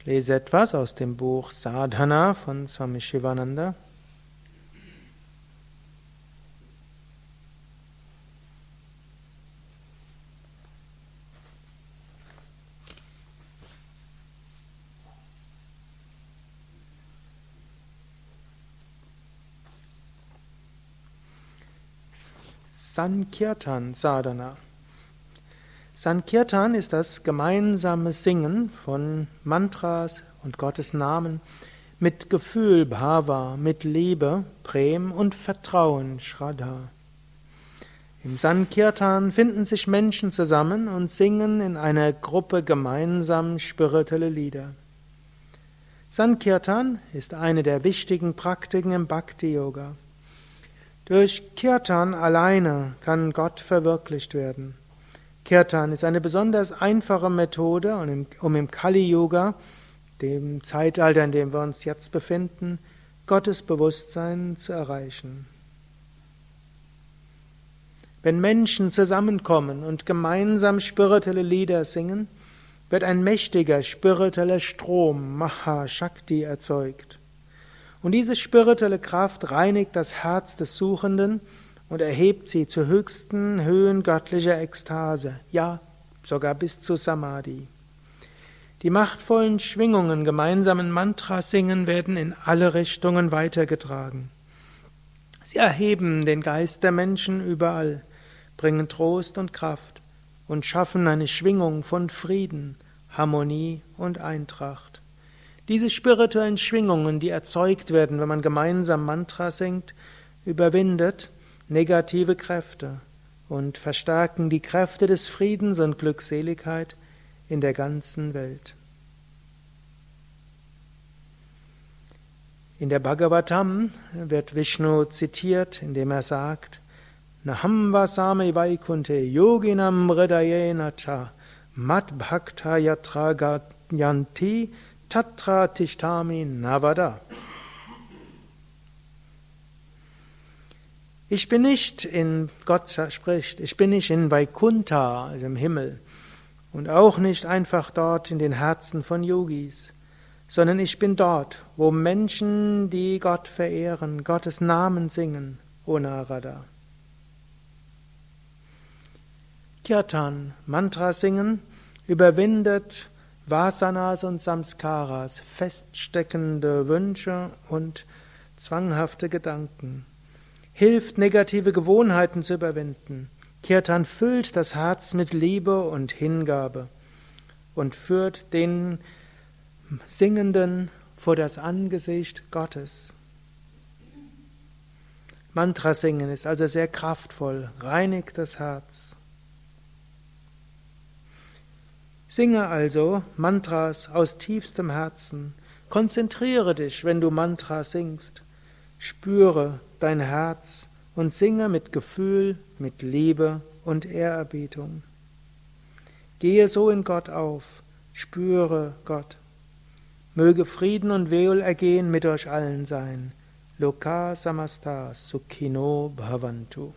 Ich lese etwas aus dem Buch Sadhana von Swami Shivananda. Sankirtan Sadhana. Sankirtan ist das gemeinsame Singen von Mantras und Gottes Namen mit Gefühl, Bhava, mit Liebe, Prem und Vertrauen, Shraddha. Im Sankirtan finden sich Menschen zusammen und singen in einer Gruppe gemeinsam spirituelle Lieder. Sankirtan ist eine der wichtigen Praktiken im Bhakti-Yoga. Durch Kirtan alleine kann Gott verwirklicht werden. Kirtan ist eine besonders einfache Methode, um im Kali-Yoga, dem Zeitalter, in dem wir uns jetzt befinden, Gottes Bewusstsein zu erreichen. Wenn Menschen zusammenkommen und gemeinsam spirituelle Lieder singen, wird ein mächtiger spiritueller Strom, Maha Shakti, erzeugt. Und diese spirituelle Kraft reinigt das Herz des Suchenden und erhebt sie zu höchsten Höhen göttlicher Ekstase, ja, sogar bis zu Samadhi. Die machtvollen Schwingungen gemeinsamen Mantras singen werden in alle Richtungen weitergetragen. Sie erheben den Geist der Menschen überall, bringen Trost und Kraft und schaffen eine Schwingung von Frieden, Harmonie und Eintracht. Diese spirituellen Schwingungen, die erzeugt werden, wenn man gemeinsam Mantra singt, überwindet negative Kräfte und verstärken die Kräfte des Friedens und Glückseligkeit in der ganzen Welt. In der Bhagavatam wird Vishnu zitiert, indem er sagt, Naham vasame vaikunte yoginam hridayena cha mat bhakta yatra yanti Tatra Tishtami Navada. Ich bin nicht in, Gott spricht, ich bin nicht in Vaikuntha, also im Himmel, und auch nicht einfach dort in den Herzen von Yogis, sondern ich bin dort, wo Menschen, die Gott verehren, Gottes Namen singen, O Narada. Kirtan, Mantra singen, überwindet Vasanas und Samskaras, feststeckende Wünsche und zwanghafte Gedanken, hilft negative Gewohnheiten zu überwinden. Kirtan füllt das Herz mit Liebe und Hingabe und führt den Singenden vor das Angesicht Gottes. Mantra singen ist also sehr kraftvoll, reinigt das Herz. Singe also Mantras aus tiefstem Herzen. Konzentriere dich, wenn du Mantras singst. Spüre dein Herz und singe mit Gefühl, mit Liebe und Ehrerbietung. Gehe so in Gott auf, spüre Gott. Möge Frieden und Wohlergehen mit euch allen sein. Loka samasta sukhino bhavantu.